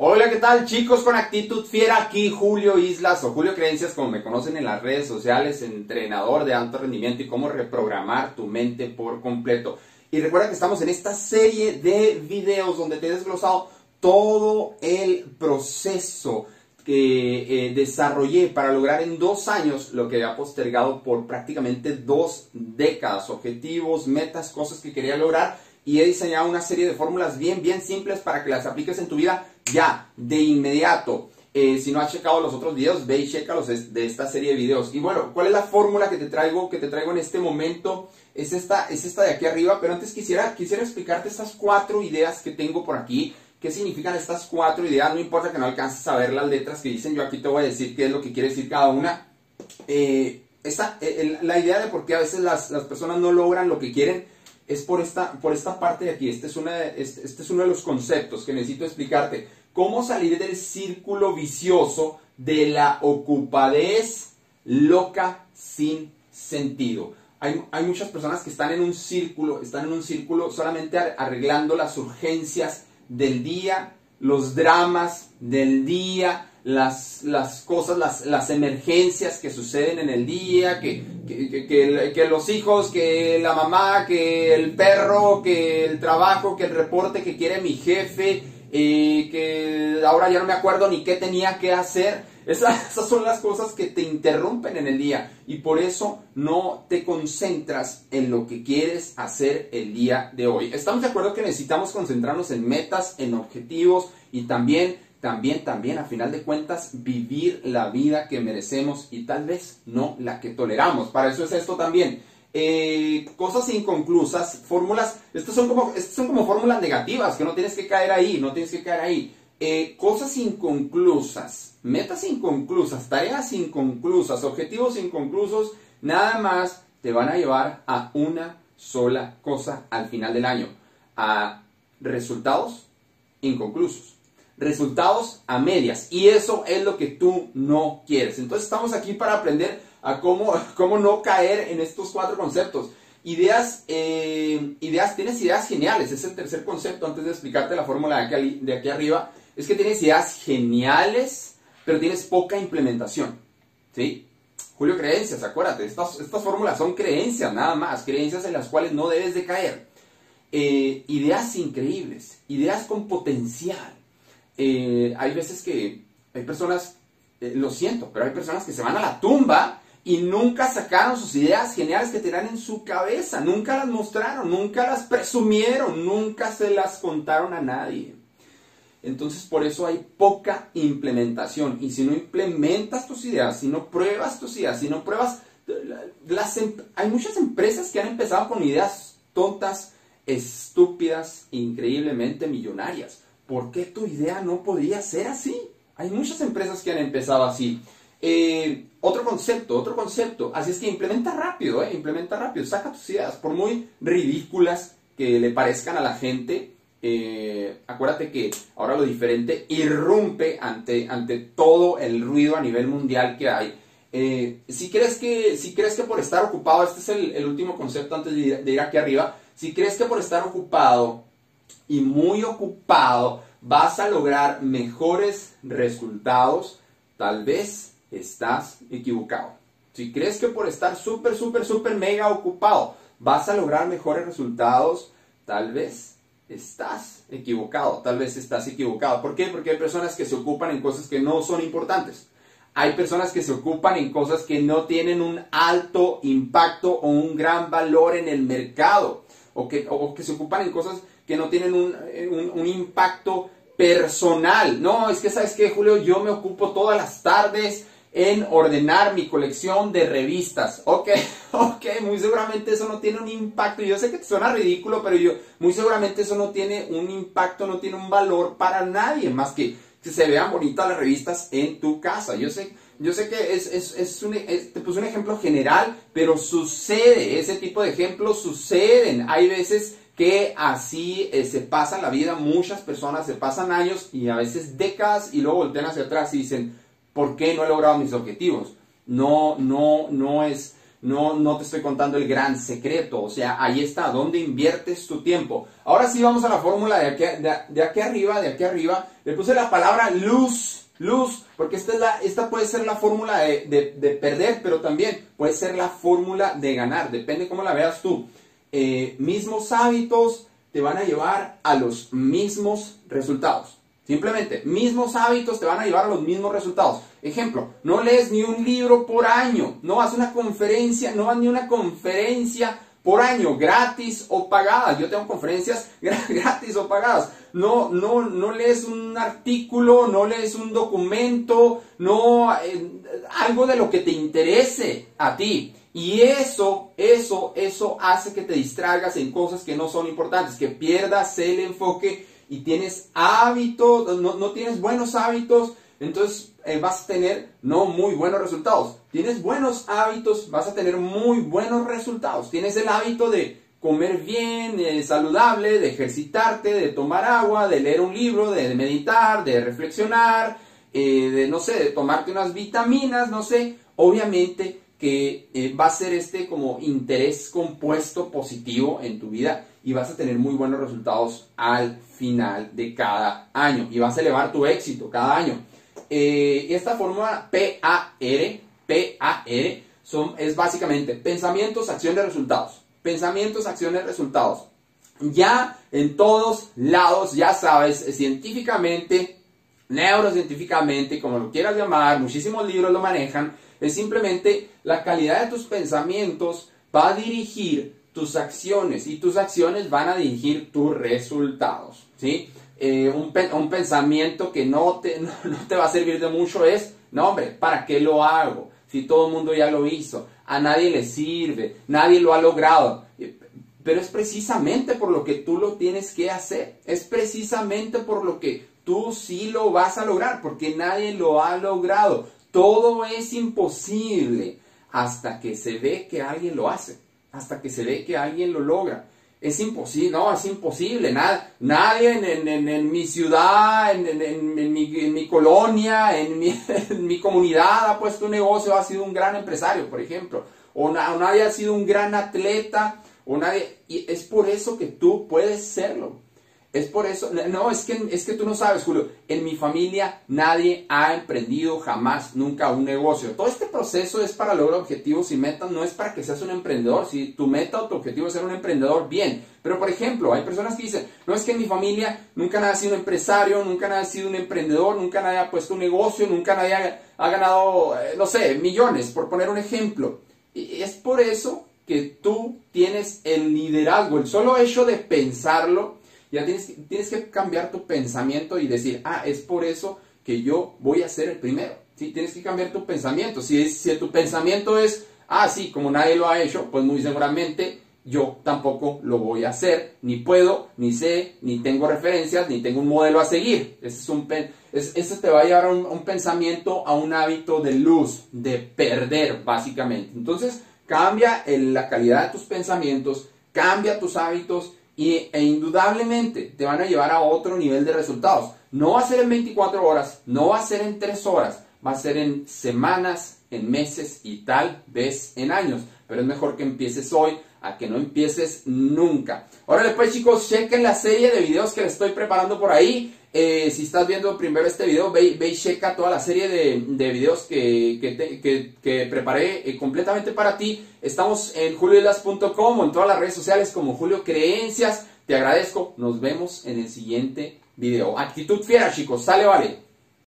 Hola, ¿qué tal chicos con actitud fiera? Aquí Julio Islas o Julio Creencias, como me conocen en las redes sociales, entrenador de alto rendimiento y cómo reprogramar tu mente por completo. Y recuerda que estamos en esta serie de videos donde te he desglosado todo el proceso que eh, desarrollé para lograr en dos años lo que había postergado por prácticamente dos décadas, objetivos, metas, cosas que quería lograr y he diseñado una serie de fórmulas bien, bien simples para que las apliques en tu vida ya, de inmediato. Eh, si no has checado los otros videos, ve y checa los de esta serie de videos. Y bueno, ¿cuál es la fórmula que te traigo, que te traigo en este momento? Es esta, es esta de aquí arriba, pero antes quisiera, quisiera explicarte estas cuatro ideas que tengo por aquí. ¿Qué significan estas cuatro ideas? No importa que no alcances a ver las letras que dicen, yo aquí te voy a decir qué es lo que quiere decir cada una. Eh, esta, la idea de por qué a veces las, las personas no logran lo que quieren es por esta, por esta parte de aquí. Este es, una, este, este es uno de los conceptos que necesito explicarte. Cómo salir del círculo vicioso de la ocupadez loca sin sentido. Hay, hay, muchas personas que están en un círculo, están en un círculo solamente arreglando las urgencias del día, los dramas del día, las, las cosas, las, las, emergencias que suceden en el día, que, que, que, los hijos, que la mamá, que el perro, que el trabajo, que el reporte que quiere mi jefe, eh, que ahora ya no me acuerdo ni qué tenía que hacer. Esas, esas, son las cosas que te interrumpen en el día y por eso no te concentras en lo que quieres hacer el día de hoy. Estamos de acuerdo que necesitamos concentrarnos en metas, en objetivos y también también, también, a final de cuentas, vivir la vida que merecemos y tal vez no la que toleramos. Para eso es esto también. Eh, cosas inconclusas, fórmulas, estas son como, son como fórmulas negativas, que no tienes que caer ahí, no tienes que caer ahí. Eh, cosas inconclusas, metas inconclusas, tareas inconclusas, objetivos inconclusos, nada más te van a llevar a una sola cosa al final del año, a resultados inconclusos resultados a medias. Y eso es lo que tú no quieres. Entonces estamos aquí para aprender a cómo, cómo no caer en estos cuatro conceptos. Ideas, eh, ideas, tienes ideas geniales. Es el tercer concepto antes de explicarte la fórmula de aquí, de aquí arriba. Es que tienes ideas geniales, pero tienes poca implementación. ¿Sí? Julio, creencias, acuérdate, estas, estas fórmulas son creencias, nada más, creencias en las cuales no debes de caer. Eh, ideas increíbles, ideas con potencial, eh, hay veces que hay personas, eh, lo siento, pero hay personas que se van a la tumba y nunca sacaron sus ideas geniales que tenían en su cabeza, nunca las mostraron, nunca las presumieron, nunca se las contaron a nadie. Entonces por eso hay poca implementación. Y si no implementas tus ideas, si no pruebas tus ideas, si no pruebas... Las, em, hay muchas empresas que han empezado con ideas tontas, estúpidas, increíblemente millonarias. ¿Por qué tu idea no podría ser así? Hay muchas empresas que han empezado así. Eh, otro concepto, otro concepto. Así es que implementa rápido, eh, implementa rápido. Saca tus ideas, por muy ridículas que le parezcan a la gente. Eh, acuérdate que ahora lo diferente irrumpe ante, ante todo el ruido a nivel mundial que hay. si, crees que, si crees que por estar ocupado, este es el, último concepto antes de ir aquí arriba, si crees que por estar ocupado y muy ocupado vas a lograr mejores resultados, tal vez estás equivocado. Si crees que por estar súper, súper, súper mega ocupado vas a lograr mejores resultados, tal vez estás equivocado, tal vez estás equivocado. ¿Por qué? Porque hay personas que se ocupan en cosas que no son importantes. Hay personas que se ocupan en cosas que no tienen un alto impacto o un gran valor en el mercado. O que, o que se ocupan en cosas que no tienen un, impacto personal. No, es que sabes que Julio, yo me ocupo todas las tardes en ordenar mi colección de revistas. Ok, ok, muy seguramente eso no tiene un impacto. Yo sé que te suena ridículo, pero yo, muy seguramente eso no tiene un impacto, no tiene un valor para nadie, más que que se vean bonitas las revistas en tu casa. Yo sé, yo sé que es, es, es un, puse un ejemplo general, pero sucede, ese tipo de ejemplos suceden. Hay veces que así eh, se pasa la vida, muchas personas se pasan años y a veces décadas y luego voltean hacia atrás y dicen, ¿por qué no he logrado mis objetivos? No, no, no es, no, no te estoy contando el gran secreto, o sea, ahí está, ¿dónde inviertes tu tiempo? Ahora sí vamos a la fórmula de aquí, de, aquí arriba, de aquí arriba, le puse la palabra luz, luz, porque esta, es la, esta puede ser la fórmula de, perder, pero también puede ser la fórmula de ganar, depende cómo la veas tú. Eh, mismos hábitos te van a llevar a los mismos resultados. Simplemente, mismos hábitos te van a llevar a los mismos resultados. Ejemplo, no lees ni un libro por año, no vas a una conferencia, no vas ni una conferencia por año, gratis o pagadas. Yo tengo conferencias gratis o pagadas. No, no, no lees un artículo, no lees un documento, no eh, algo de lo que te interese a ti. Y eso, eso, eso hace que te distraigas en cosas que no son importantes, que pierdas el enfoque y tienes hábitos, no, no tienes buenos hábitos, entonces eh, vas a tener no muy buenos resultados. Tienes buenos hábitos, vas a tener muy buenos resultados. Tienes el hábito de comer bien, eh, saludable, de ejercitarte, de tomar agua, de leer un libro, de, meditar, de reflexionar, eh, de no sé, de tomarte unas vitaminas, no sé. Obviamente que va a ser este como interés compuesto positivo en tu vida y vas a tener muy buenos resultados al final de cada año y vas a elevar tu éxito cada año. Eh, esta fórmula PAR, PAR son, es básicamente pensamientos, acciones, resultados. Pensamientos, acciones, resultados. Ya en todos lados, ya sabes, científicamente, neurocientíficamente, como lo quieras llamar, muchísimos libros lo manejan, es simplemente la calidad de tus pensamientos va a dirigir tus acciones y tus acciones van a dirigir tus resultados. ¿sí? Eh, un, un, pensamiento que no te, no, te va a servir de mucho es, no hombre, ¿para qué lo hago? Si todo el mundo ya lo hizo, a nadie le sirve, nadie lo ha logrado. Pero es precisamente por lo que tú lo tienes que hacer, es precisamente por lo que tú sí lo vas a lograr, porque nadie lo ha logrado. Todo es imposible hasta que se ve que alguien lo hace hasta que se ve que alguien lo logra. Es imposible, no, es imposible. Nadie en, mi ciudad, en, mi, colonia, en mi, comunidad ha puesto un negocio, ha sido un gran empresario, por ejemplo. O, nadie ha sido un gran atleta. O nadie, y es por eso que tú puedes serlo. Es por eso, no, es que, es que tú no sabes, Julio, en mi familia nadie ha emprendido jamás, nunca un negocio. Todo este proceso es para lograr objetivos y metas, no es para que seas un emprendedor. Si tu meta o tu objetivo es ser un emprendedor, bien. Pero, por ejemplo, hay personas que dicen, no es que en mi familia nunca nadie ha sido un empresario, nunca nadie ha sido un emprendedor, nunca nadie ha puesto un negocio, nunca nadie ha, ganado, eh, no sé, millones, por poner un ejemplo. Y es por eso que tú tienes el liderazgo, el solo hecho de pensarlo, ya tienes, que cambiar tu pensamiento y decir, ah, es por eso que yo voy a ser el primero. ¿Sí? Tienes que cambiar tu pensamiento. Si, si tu pensamiento es, ah, sí, como nadie lo ha hecho, pues muy seguramente yo tampoco lo voy a hacer, ni puedo, ni sé, ni tengo referencias, ni tengo un modelo a seguir. Ese, es un ese te va a llevar a un, pensamiento, a un hábito de luz, de perder, básicamente. Entonces, cambia la calidad de tus pensamientos, cambia tus hábitos y, e indudablemente te van a llevar a otro nivel de resultados. No va a ser en 24 horas, no va a ser en 3 horas, va a ser en semanas, en meses y tal vez en años. Pero es mejor que empieces hoy a que no empieces nunca. Ahora después chicos, chequen la serie de videos que les estoy preparando por ahí. Eh, si estás viendo primero este video, ve, ve y checa toda la serie de, de videos que, que, que, preparé eh, completamente para ti. Estamos en julioelas.com o en todas las redes sociales como Julio Creencias. Te agradezco. Nos vemos en el siguiente video. Actitud fiera, chicos. Sale, vale.